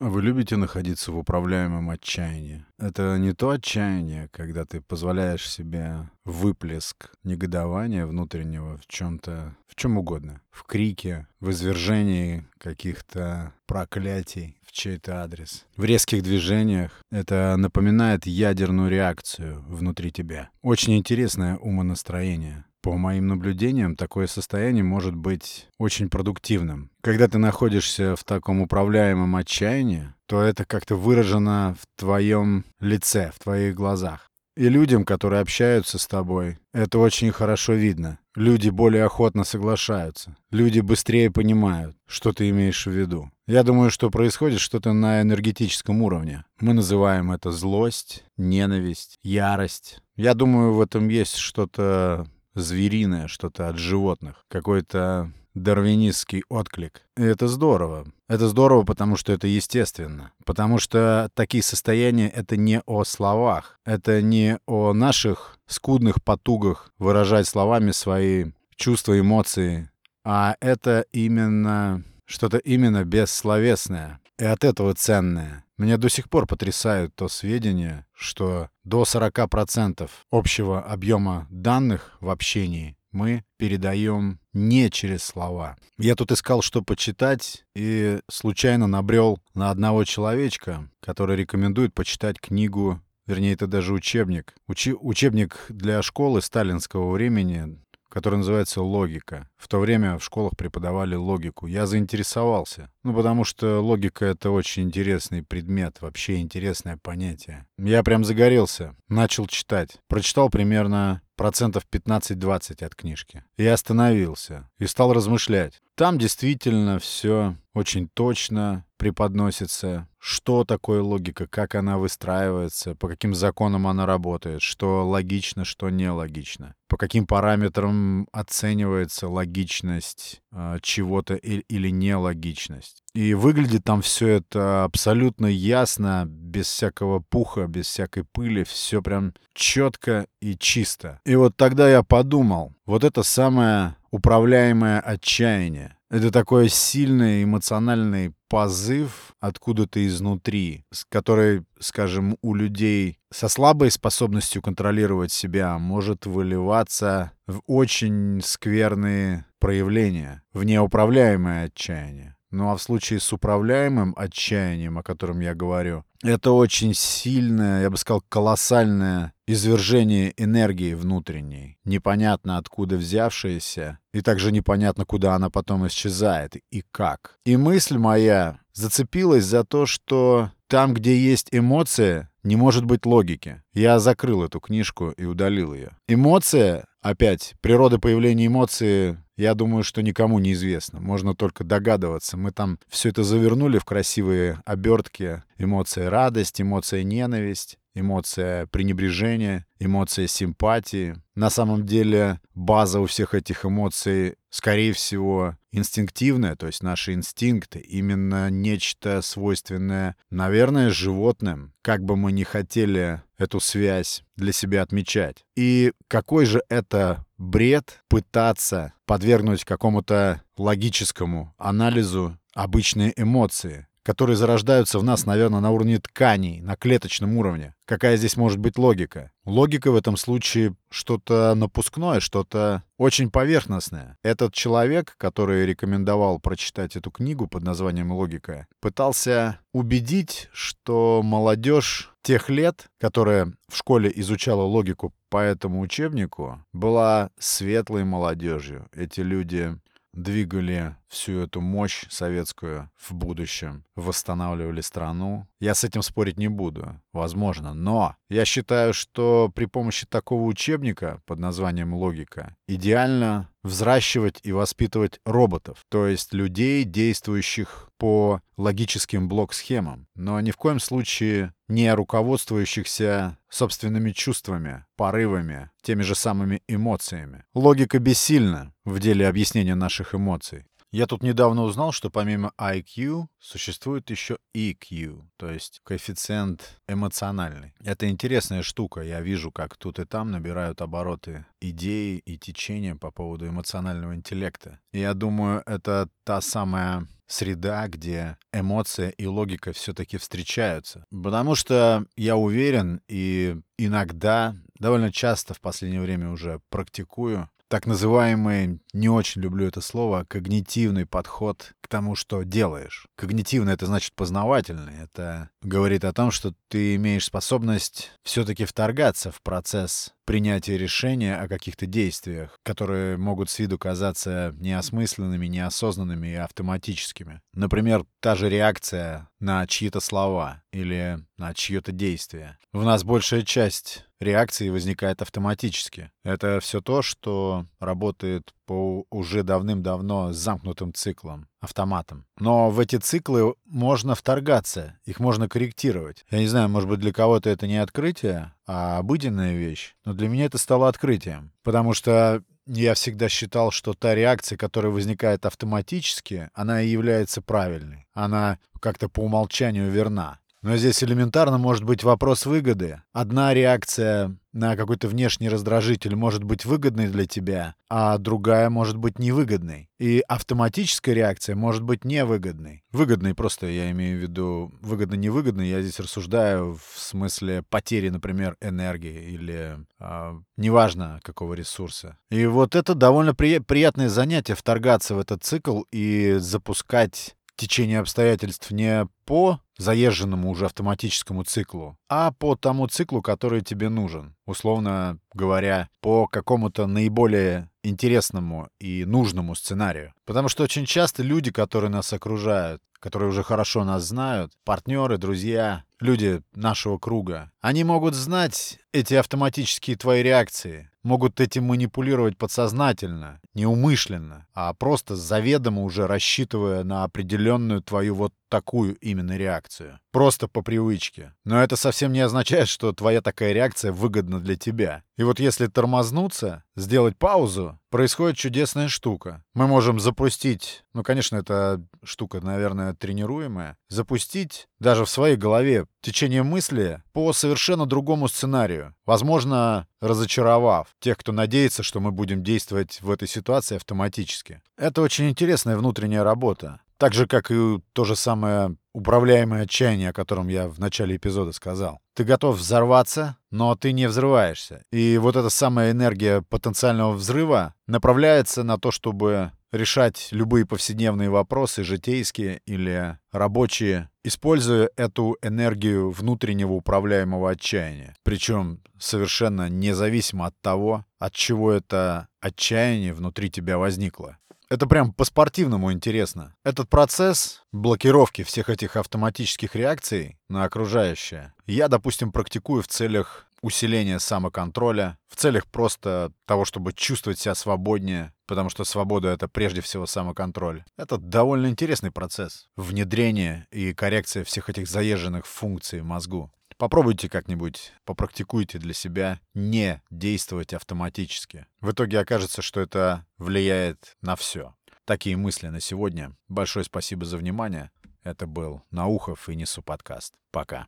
Вы любите находиться в управляемом отчаянии? Это не то отчаяние, когда ты позволяешь себе выплеск негодования внутреннего в чем-то, в чем угодно. В крике, в извержении каких-то проклятий в чей-то адрес. В резких движениях это напоминает ядерную реакцию внутри тебя. Очень интересное умонастроение. По моим наблюдениям, такое состояние может быть очень продуктивным. Когда ты находишься в таком управляемом отчаянии, то это как-то выражено в твоем лице, в твоих глазах. И людям, которые общаются с тобой, это очень хорошо видно. Люди более охотно соглашаются. Люди быстрее понимают, что ты имеешь в виду. Я думаю, что происходит что-то на энергетическом уровне. Мы называем это злость, ненависть, ярость. Я думаю, в этом есть что-то звериное, что-то от животных, какой-то дарвинистский отклик. И это здорово. Это здорово, потому что это естественно. Потому что такие состояния — это не о словах. Это не о наших скудных потугах выражать словами свои чувства, эмоции. А это именно что-то именно бессловесное. И от этого ценное. Меня до сих пор потрясают то сведения, что до 40% общего объема данных в общении мы передаем не через слова. Я тут искал, что почитать, и случайно набрел на одного человечка, который рекомендует почитать книгу Вернее, это даже учебник. Учи учебник для школы сталинского времени, который называется «Логика». В то время в школах преподавали логику. Я заинтересовался. Ну, потому что логика — это очень интересный предмет, вообще интересное понятие. Я прям загорелся, начал читать. Прочитал примерно процентов 15-20 от книжки. И остановился. И стал размышлять. Там действительно все очень точно преподносится, что такое логика, как она выстраивается, по каким законам она работает, что логично, что нелогично, по каким параметрам оценивается логичность э, чего-то или, или нелогичность. И выглядит там все это абсолютно ясно, без всякого пуха, без всякой пыли, все прям четко и чисто. И вот тогда я подумал, вот это самое управляемое отчаяние. Это такой сильный эмоциональный позыв откуда-то изнутри, с которой, скажем, у людей со слабой способностью контролировать себя может выливаться в очень скверные проявления, в неуправляемое отчаяние. Ну а в случае с управляемым отчаянием, о котором я говорю, это очень сильное, я бы сказал, колоссальное извержение энергии внутренней, непонятно откуда взявшееся, и также непонятно, куда она потом исчезает и как. И мысль моя зацепилась за то, что там, где есть эмоция, не может быть логики. Я закрыл эту книжку и удалил ее. Эмоция, опять, природа появления эмоции я думаю, что никому не известно. Можно только догадываться. Мы там все это завернули в красивые обертки. Эмоция радость, эмоция ненависть, эмоция пренебрежения, эмоция симпатии. На самом деле база у всех этих эмоций, скорее всего, инстинктивная, то есть наши инстинкты, именно нечто свойственное, наверное, животным, как бы мы ни хотели эту связь для себя отмечать. И какой же это бред пытаться подвергнуть какому-то логическому анализу обычные эмоции, которые зарождаются в нас, наверное, на уровне тканей, на клеточном уровне. Какая здесь может быть логика? Логика в этом случае что-то напускное, что-то очень поверхностное. Этот человек, который рекомендовал прочитать эту книгу под названием «Логика», пытался убедить, что молодежь тех лет, которая в школе изучала логику по этому учебнику, была светлой молодежью. Эти люди двигали всю эту мощь советскую в будущем, восстанавливали страну. Я с этим спорить не буду, возможно, но я считаю, что при помощи такого учебника под названием «Логика» идеально взращивать и воспитывать роботов, то есть людей, действующих по логическим блок-схемам, но ни в коем случае не руководствующихся собственными чувствами, порывами, теми же самыми эмоциями. Логика бессильна в деле объяснения наших эмоций. Я тут недавно узнал, что помимо IQ существует еще EQ, то есть коэффициент эмоциональный. Это интересная штука. Я вижу, как тут и там набирают обороты идеи и течения по поводу эмоционального интеллекта. И я думаю, это та самая среда, где эмоция и логика все-таки встречаются. Потому что я уверен и иногда, довольно часто в последнее время уже практикую, так называемый, не очень люблю это слово, когнитивный подход к тому, что делаешь. Когнитивный — это значит познавательный. Это говорит о том, что ты имеешь способность все-таки вторгаться в процесс принятия решения о каких-то действиях, которые могут с виду казаться неосмысленными, неосознанными и автоматическими. Например, та же реакция на чьи-то слова или на чье-то действие. В нас большая часть реакции возникает автоматически. Это все то, что работает по уже давным-давно замкнутым циклам, автоматам. Но в эти циклы можно вторгаться, их можно корректировать. Я не знаю, может быть, для кого-то это не открытие, а обыденная вещь, но для меня это стало открытием. Потому что я всегда считал, что та реакция, которая возникает автоматически, она и является правильной. Она как-то по умолчанию верна. Но здесь элементарно может быть вопрос выгоды. Одна реакция на какой-то внешний раздражитель может быть выгодной для тебя, а другая может быть невыгодной. И автоматическая реакция может быть невыгодной. Выгодной просто, я имею в виду, выгодно-невыгодной, я здесь рассуждаю в смысле потери, например, энергии или э, неважно какого ресурса. И вот это довольно при приятное занятие, вторгаться в этот цикл и запускать течение обстоятельств не по заезженному уже автоматическому циклу, а по тому циклу, который тебе нужен. Условно говоря, по какому-то наиболее интересному и нужному сценарию. Потому что очень часто люди, которые нас окружают, которые уже хорошо нас знают, партнеры, друзья, люди нашего круга, они могут знать эти автоматические твои реакции, могут этим манипулировать подсознательно, неумышленно, а просто заведомо уже рассчитывая на определенную твою вот такую именно реакцию. Просто по привычке. Но это совсем не означает, что твоя такая реакция выгодна для тебя. И вот если тормознуться, сделать паузу, происходит чудесная штука. Мы можем запустить, ну, конечно, это штука, наверное, тренируемая, запустить даже в своей голове течение мысли по совершенно другому сценарию. Возможно, разочаровав тех, кто надеется, что мы будем действовать в этой ситуации автоматически. Это очень интересная внутренняя работа. Так же, как и то же самое управляемое отчаяние, о котором я в начале эпизода сказал. Ты готов взорваться, но ты не взрываешься. И вот эта самая энергия потенциального взрыва направляется на то, чтобы решать любые повседневные вопросы, житейские или рабочие, используя эту энергию внутреннего управляемого отчаяния. Причем совершенно независимо от того, от чего это отчаяние внутри тебя возникло. Это прям по-спортивному интересно. Этот процесс блокировки всех этих автоматических реакций на окружающее я, допустим, практикую в целях усиления самоконтроля, в целях просто того, чтобы чувствовать себя свободнее, потому что свобода — это прежде всего самоконтроль. Это довольно интересный процесс. Внедрение и коррекция всех этих заезженных функций в мозгу. Попробуйте как-нибудь, попрактикуйте для себя не действовать автоматически. В итоге окажется, что это влияет на все. Такие мысли на сегодня. Большое спасибо за внимание. Это был Наухов и Несу подкаст. Пока.